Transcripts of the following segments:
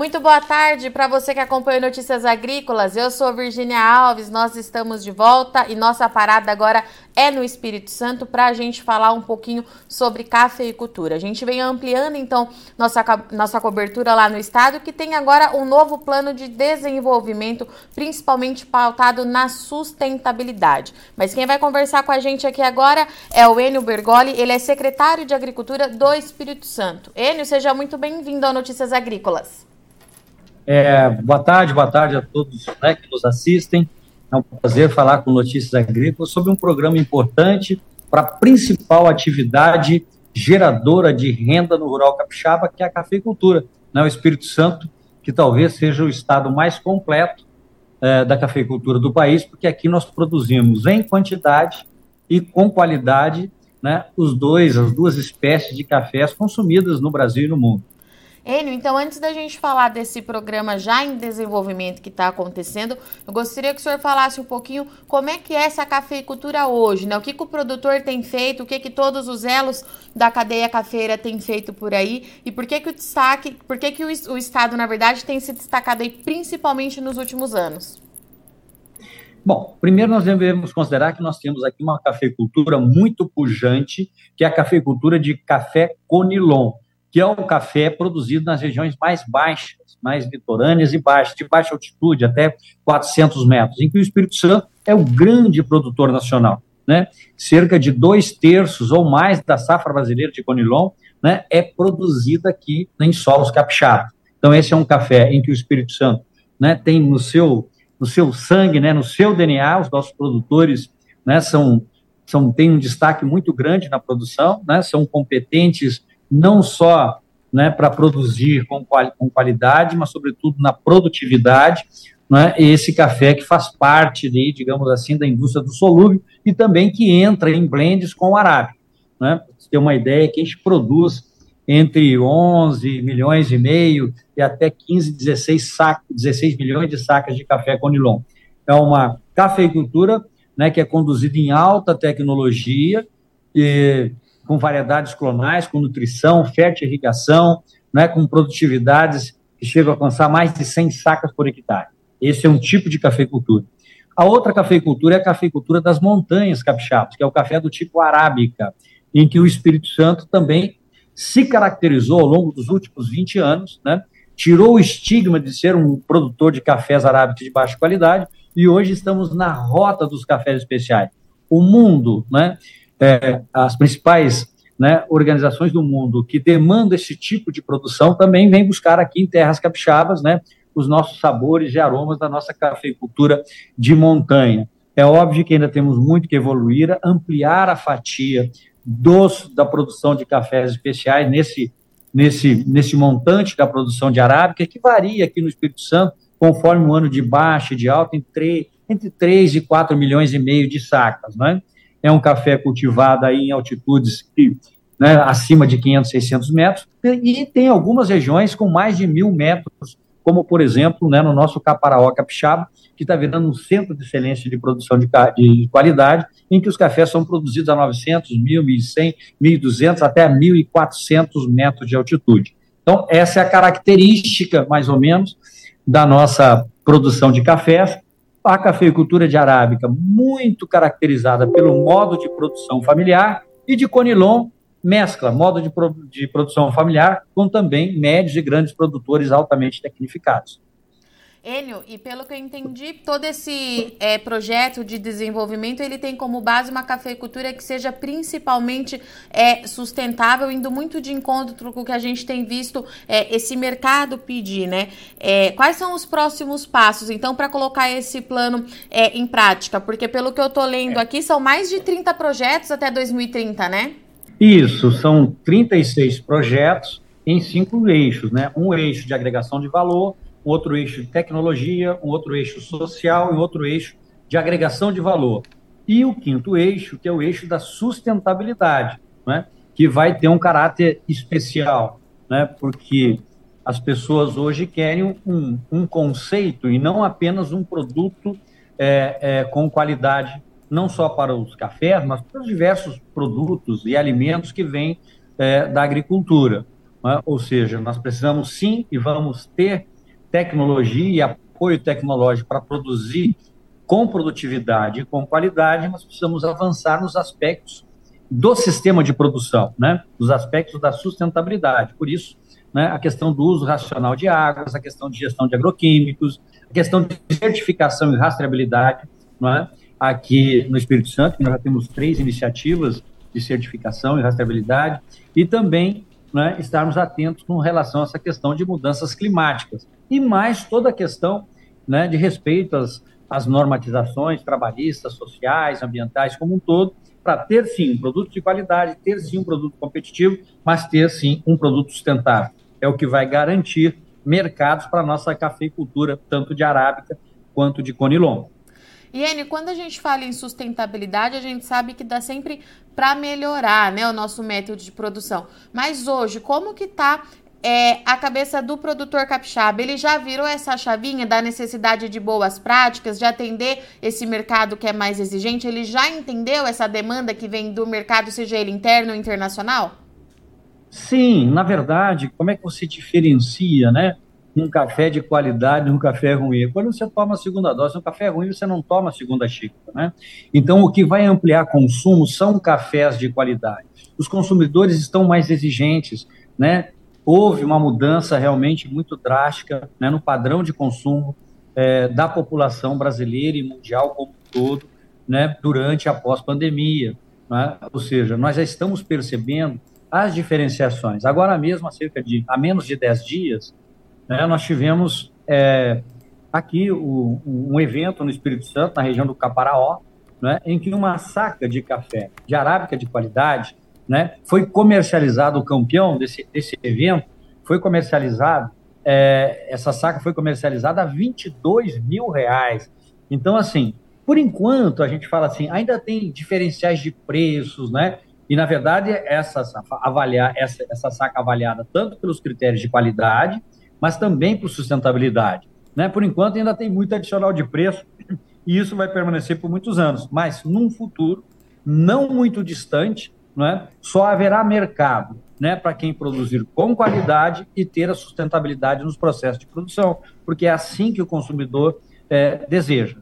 Muito boa tarde para você que acompanha Notícias Agrícolas. Eu sou Virginia Alves, nós estamos de volta e nossa parada agora é no Espírito Santo para a gente falar um pouquinho sobre cafeicultura. A gente vem ampliando então nossa, nossa cobertura lá no estado, que tem agora um novo plano de desenvolvimento, principalmente pautado na sustentabilidade. Mas quem vai conversar com a gente aqui agora é o Enio Bergoli, ele é secretário de Agricultura do Espírito Santo. Enio, seja muito bem-vindo ao Notícias Agrícolas. É, boa tarde, boa tarde a todos né, que nos assistem. É um prazer falar com Notícias Agrícolas sobre um programa importante para a principal atividade geradora de renda no rural capixaba, que é a cafeicultura. Né, o Espírito Santo, que talvez seja o estado mais completo é, da cafeicultura do país, porque aqui nós produzimos em quantidade e com qualidade né, os dois, as duas espécies de cafés consumidas no Brasil e no mundo. Enio, então antes da gente falar desse programa já em desenvolvimento que está acontecendo, eu gostaria que o senhor falasse um pouquinho como é que é essa cafeicultura hoje, né? O que, que o produtor tem feito, o que, que todos os elos da cadeia cafeira têm feito por aí e por que, que o destaque, por que, que o, o Estado, na verdade, tem se destacado aí principalmente nos últimos anos? Bom, primeiro nós devemos considerar que nós temos aqui uma cafeicultura muito pujante, que é a cafeicultura de café conilon que é um café produzido nas regiões mais baixas, mais litorâneas e baixas, de baixa altitude, até 400 metros, em que o Espírito Santo é o grande produtor nacional. Né? Cerca de dois terços ou mais da safra brasileira de Conilon né, é produzida aqui em solos capixabas. Então, esse é um café em que o Espírito Santo né, tem no seu, no seu sangue, né, no seu DNA, os nossos produtores né, são, são, têm um destaque muito grande na produção, né, são competentes não só né, para produzir com, quali com qualidade, mas sobretudo na produtividade, né, esse café que faz parte, de, digamos assim, da indústria do solúvel e também que entra em blends com o arábica. Né? Você ter uma ideia, que a gente produz entre 11 milhões e meio e até 15, 16, sac, 16 milhões de sacas de café Conilon. É uma cafeicultura né, que é conduzida em alta tecnologia, e com variedades clonais, com nutrição, fértil irrigação, né, com produtividades que chegam a alcançar mais de 100 sacas por hectare. Esse é um tipo de cafeicultura. A outra cafeicultura é a cafeicultura das montanhas capixabas, que é o café do tipo arábica, em que o Espírito Santo também se caracterizou ao longo dos últimos 20 anos, né? tirou o estigma de ser um produtor de cafés arábicos de baixa qualidade e hoje estamos na rota dos cafés especiais. O mundo, né, é, as principais né, organizações do mundo que demandam esse tipo de produção também vêm buscar aqui em terras capixabas né, os nossos sabores e aromas da nossa cafeicultura de montanha. É óbvio que ainda temos muito que evoluir, ampliar a fatia dos, da produção de cafés especiais nesse, nesse, nesse montante da produção de arábica, que varia aqui no Espírito Santo, conforme o ano de baixa e de alta, entre, entre 3 e 4 milhões e meio de sacas. Né? É um café cultivado aí em altitudes que, né, acima de 500, 600 metros, e tem algumas regiões com mais de mil metros, como, por exemplo, né, no nosso Caparaó Capixaba, que está virando um centro de excelência de produção de, de, qualidade, em que os cafés são produzidos a 900, 1.000, 1.100, 1.200, até 1.400 metros de altitude. Então, essa é a característica, mais ou menos, da nossa produção de cafés, a cafeicultura de arábica, muito caracterizada pelo modo de produção familiar, e de Conilon, mescla modo de, de produção familiar com também médios e grandes produtores altamente tecnificados. Enio, e pelo que eu entendi, todo esse é, projeto de desenvolvimento ele tem como base uma cafeicultura que seja principalmente é, sustentável, indo muito de encontro com o que a gente tem visto é, esse mercado pedir, né? É, quais são os próximos passos, então, para colocar esse plano é, em prática? Porque pelo que eu estou lendo é. aqui, são mais de 30 projetos até 2030, né? Isso, são 36 projetos em cinco eixos, né? Um eixo de agregação de valor, um outro eixo de tecnologia, um outro eixo social e outro eixo de agregação de valor. E o quinto eixo, que é o eixo da sustentabilidade, né? que vai ter um caráter especial, né? porque as pessoas hoje querem um, um conceito e não apenas um produto é, é, com qualidade, não só para os cafés, mas para os diversos produtos e alimentos que vêm é, da agricultura. Né? Ou seja, nós precisamos sim e vamos ter tecnologia e apoio tecnológico para produzir com produtividade e com qualidade, nós precisamos avançar nos aspectos do sistema de produção, né? Nos aspectos da sustentabilidade. Por isso, né, a questão do uso racional de águas, a questão de gestão de agroquímicos, a questão de certificação e rastreabilidade, não é? Aqui no Espírito Santo, nós já temos três iniciativas de certificação e rastreabilidade, e também né, estarmos atentos com relação a essa questão de mudanças climáticas. E mais toda a questão né, de respeito às, às normatizações trabalhistas, sociais, ambientais como um todo, para ter sim um produto de qualidade, ter sim um produto competitivo, mas ter sim um produto sustentável. É o que vai garantir mercados para a nossa cafeicultura, tanto de arábica quanto de conilon. Iene, quando a gente fala em sustentabilidade, a gente sabe que dá sempre para melhorar né, o nosso método de produção. Mas hoje, como que está é, a cabeça do produtor capixaba? Ele já virou essa chavinha da necessidade de boas práticas, de atender esse mercado que é mais exigente? Ele já entendeu essa demanda que vem do mercado, seja ele interno ou internacional? Sim, na verdade, como é que você diferencia, né? Um café de qualidade um café ruim. Quando você toma a segunda dose, um café ruim, você não toma a segunda xícara, né? Então, o que vai ampliar consumo são cafés de qualidade. Os consumidores estão mais exigentes, né? Houve uma mudança realmente muito drástica né, no padrão de consumo é, da população brasileira e mundial como um todo, né? Durante a pós-pandemia, né? Ou seja, nós já estamos percebendo as diferenciações. Agora mesmo, há cerca de, há menos de 10 dias, né, nós tivemos é, aqui o, um evento no Espírito Santo, na região do Caparaó, né, em que uma saca de café de arábica de qualidade né, foi comercializado, o campeão desse, desse evento foi comercializado, é, essa saca foi comercializada a 22 mil reais. Então, assim, por enquanto, a gente fala assim, ainda tem diferenciais de preços, né? E, na verdade, essa, avaliar, essa, essa saca avaliada tanto pelos critérios de qualidade, mas também por sustentabilidade. Né? Por enquanto, ainda tem muito adicional de preço e isso vai permanecer por muitos anos, mas num futuro não muito distante, né, só haverá mercado né, para quem produzir com qualidade e ter a sustentabilidade nos processos de produção, porque é assim que o consumidor é, deseja.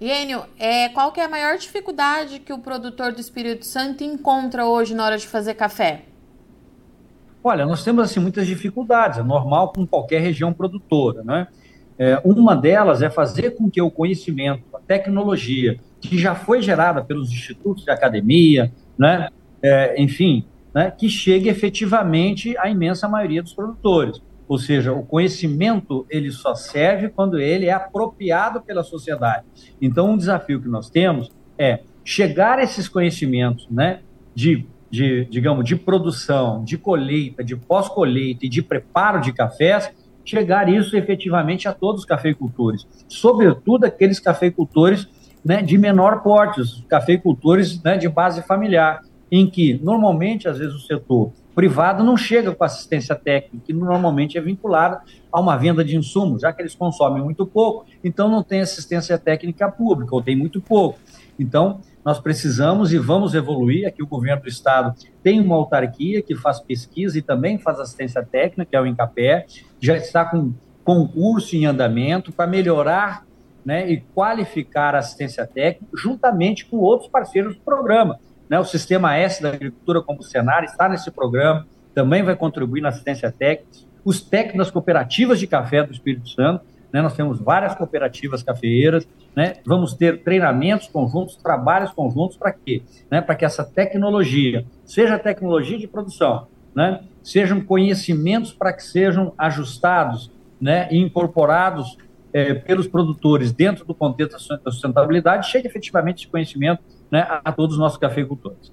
Iênio, é, qual é a maior dificuldade que o produtor do Espírito Santo encontra hoje na hora de fazer café? Olha, nós temos assim muitas dificuldades, é normal com qualquer região produtora, né? É, uma delas é fazer com que o conhecimento, a tecnologia que já foi gerada pelos institutos de academia, né, é, enfim, né, que chegue efetivamente à imensa maioria dos produtores. Ou seja, o conhecimento ele só serve quando ele é apropriado pela sociedade. Então, um desafio que nós temos é chegar a esses conhecimentos, né, de de, digamos, de produção, de colheita, de pós-colheita e de preparo de cafés, chegar isso efetivamente a todos os cafeicultores, sobretudo aqueles cafeicultores né, de menor porte, os cafeicultores né, de base familiar, em que normalmente, às vezes, o setor privado não chega com assistência técnica, que normalmente é vinculada a uma venda de insumos, já que eles consomem muito pouco, então não tem assistência técnica pública, ou tem muito pouco. Então, nós precisamos e vamos evoluir. Aqui o governo do estado tem uma autarquia que faz pesquisa e também faz assistência técnica, que é o Incapé, já está com concurso em andamento para melhorar né, e qualificar a assistência técnica, juntamente com outros parceiros do programa. Né, o Sistema S da Agricultura, como o Senar, está nesse programa, também vai contribuir na assistência técnica. Os técnicos das cooperativas de café do Espírito Santo, né, nós temos várias cooperativas cafeeiras, né, vamos ter treinamentos conjuntos, trabalhos conjuntos para quê? Né, para que essa tecnologia, seja tecnologia de produção, né, sejam conhecimentos para que sejam ajustados né, e incorporados é, pelos produtores dentro do contexto da sustentabilidade, chegue efetivamente esse conhecimento né, a todos os nossos cafeicultores.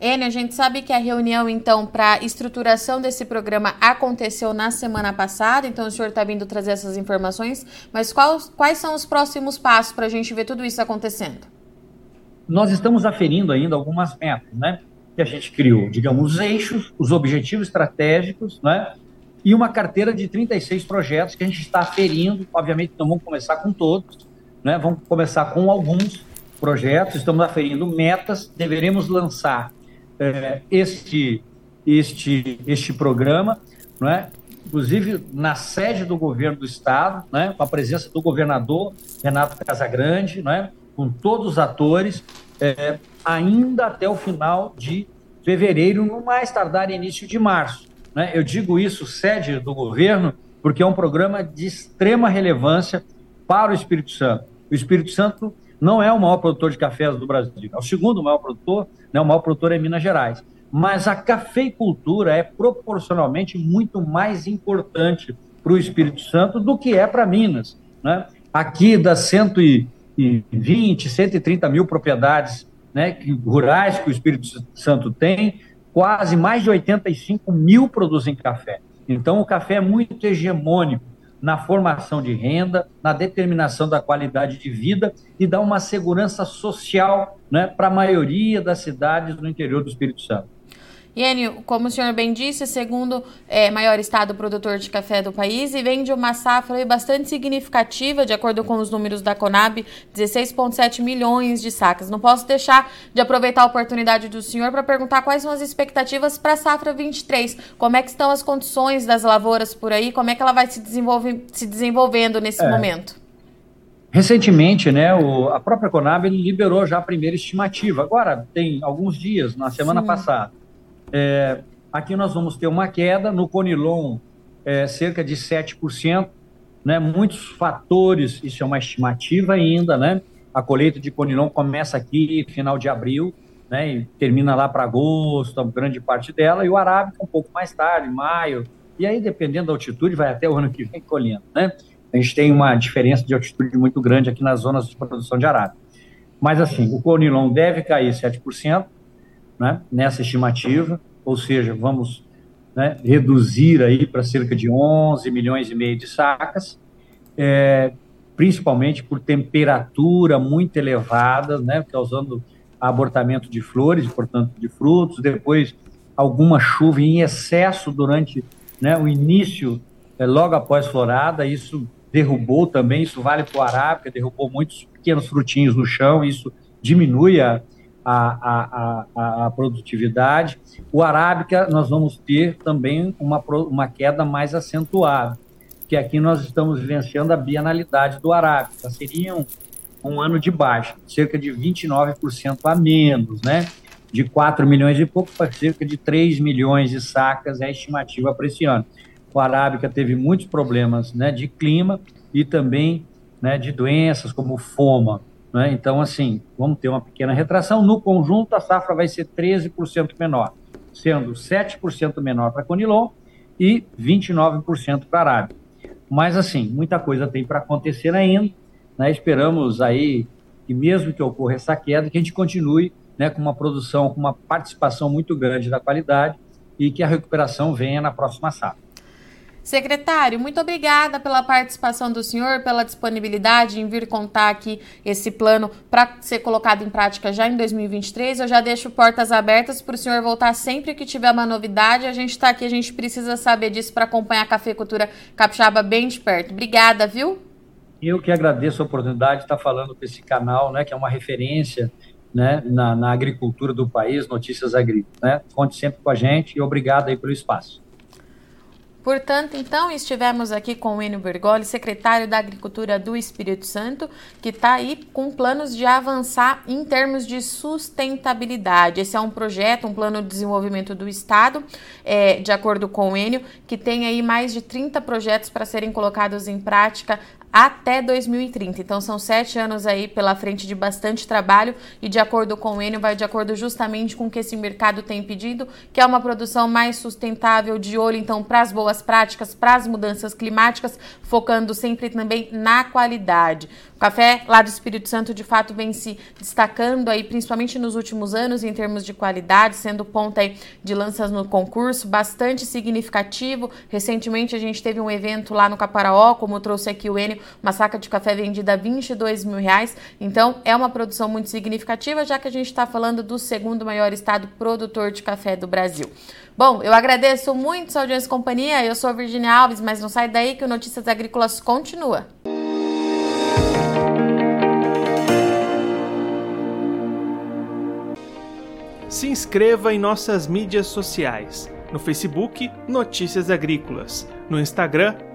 Enio, a gente sabe que a reunião, então, para estruturação desse programa aconteceu na semana passada, então o senhor está vindo trazer essas informações, mas quais, quais são os próximos passos para a gente ver tudo isso acontecendo? Nós estamos aferindo ainda algumas metas, né? Que a gente criou, digamos, os eixos, os objetivos estratégicos, né? E uma carteira de 36 projetos que a gente está aferindo. Obviamente, não vamos começar com todos, né? Vamos começar com alguns projetos, estamos aferindo metas, deveremos lançar é, este, este, este programa, não é? inclusive na sede do governo do estado, né, com a presença do governador Renato Casagrande, né, com todos os atores, é, ainda até o final de fevereiro, no mais tardar início de março. Né? Eu digo isso, sede do governo, porque é um programa de extrema relevância para o Espírito Santo. O Espírito Santo não é o maior produtor de cafés do Brasil, é o segundo maior produtor, né? o maior produtor é Minas Gerais. Mas a cafeicultura é proporcionalmente muito mais importante para o Espírito Santo do que é para Minas. Né? Aqui, das 120, 130 mil propriedades né, rurais que o Espírito Santo tem, quase mais de 85 mil produzem café. Então, o café é muito hegemônico na formação de renda, na determinação da qualidade de vida e dá uma segurança social né, para a maioria das cidades do interior do Espírito Santo. Iênio, como o senhor bem disse, segundo é, maior estado produtor de café do país e vem de uma safra bastante significativa, de acordo com os números da Conab, 16,7 milhões de sacas. Não posso deixar de aproveitar a oportunidade do senhor para perguntar quais são as expectativas para a safra 23. Como é que estão as condições das lavouras por aí? Como é que ela vai se, desenvolve, se desenvolvendo nesse é. momento? Recentemente, né, o, a própria Conab liberou já a primeira estimativa. Agora, tem alguns dias, na semana Sim. passada é, aqui nós vamos ter uma queda, no Conilon é, cerca de 7%, né? muitos fatores, isso é uma estimativa ainda, né? a colheita de Conilon começa aqui final de abril, né, e termina lá para agosto, grande parte dela, e o arábica um pouco mais tarde, maio, e aí dependendo da altitude vai até o ano que vem colhendo, né? A gente tem uma diferença de altitude muito grande aqui nas zonas de produção de arábica. Mas assim, o conilon deve cair 7%, né, nessa estimativa, ou seja, vamos né, reduzir aí para cerca de 11 milhões e meio de sacas, é, principalmente por temperatura muito elevada, né, causando abortamento de flores, portanto de frutos, depois alguma chuva em excesso durante né, o início, é, logo após florada, isso derrubou também, isso vale para o arábica, derrubou muitos pequenos frutinhos no chão, isso diminui a, a, a, a, produtividade. O arábica, nós vamos ter também uma, uma queda mais acentuada, que aqui nós estamos vivenciando a bienalidade do arábica. Seria um, um ano de baixa, cerca de 29% a menos, né? De 4 milhões e pouco para cerca de 3 milhões de sacas é a estimativa para esse ano. O arábica teve muitos problemas né, de clima e também né, de doenças como foma. Né? Então, assim, vamos ter uma pequena retração. No conjunto, a safra vai ser 13% menor, sendo 7% menor para Conilon e 29% para Arábia. Mas, assim, muita coisa tem para acontecer ainda. Né? Esperamos aí que, mesmo que ocorra essa queda, que a gente continue né, com uma produção, com uma participação muito grande da qualidade e que a recuperação venha na próxima safra. Secretário, muito obrigada pela participação do senhor, pela disponibilidade em vir contar aqui esse plano para ser colocado em prática já em 2023. Eu já deixo portas abertas para o senhor voltar sempre que tiver uma novidade. A gente está aqui, a gente precisa saber disso para acompanhar a cafeicultura capixaba bem de perto. Obrigada, viu? Eu que agradeço a oportunidade de estar falando com esse canal, né, que é uma referência né, na, na agricultura do país, Notícias Agrícolas. Né? Conte sempre com a gente e obrigado aí pelo espaço. Portanto, então, estivemos aqui com o Enio Bergoli, secretário da Agricultura do Espírito Santo, que está aí com planos de avançar em termos de sustentabilidade. Esse é um projeto, um plano de desenvolvimento do Estado, é, de acordo com o Enio, que tem aí mais de 30 projetos para serem colocados em prática até 2030. Então são sete anos aí pela frente de bastante trabalho e de acordo com o Enio, vai de acordo justamente com o que esse mercado tem pedido, que é uma produção mais sustentável, de olho então para as boas práticas, para as mudanças climáticas, focando sempre também na qualidade. O café lá do Espírito Santo de fato vem se destacando aí, principalmente nos últimos anos, em termos de qualidade, sendo ponta aí de lanças no concurso, bastante significativo. Recentemente a gente teve um evento lá no Caparaó, como trouxe aqui o Enio, uma saca de café vendida a 22 mil reais. Então, é uma produção muito significativa, já que a gente está falando do segundo maior estado produtor de café do Brasil. Bom, eu agradeço muito sua audiência e companhia. Eu sou a Virginia Alves, mas não sai daí que o Notícias Agrícolas continua. Se inscreva em nossas mídias sociais no Facebook Notícias Agrícolas, no Instagram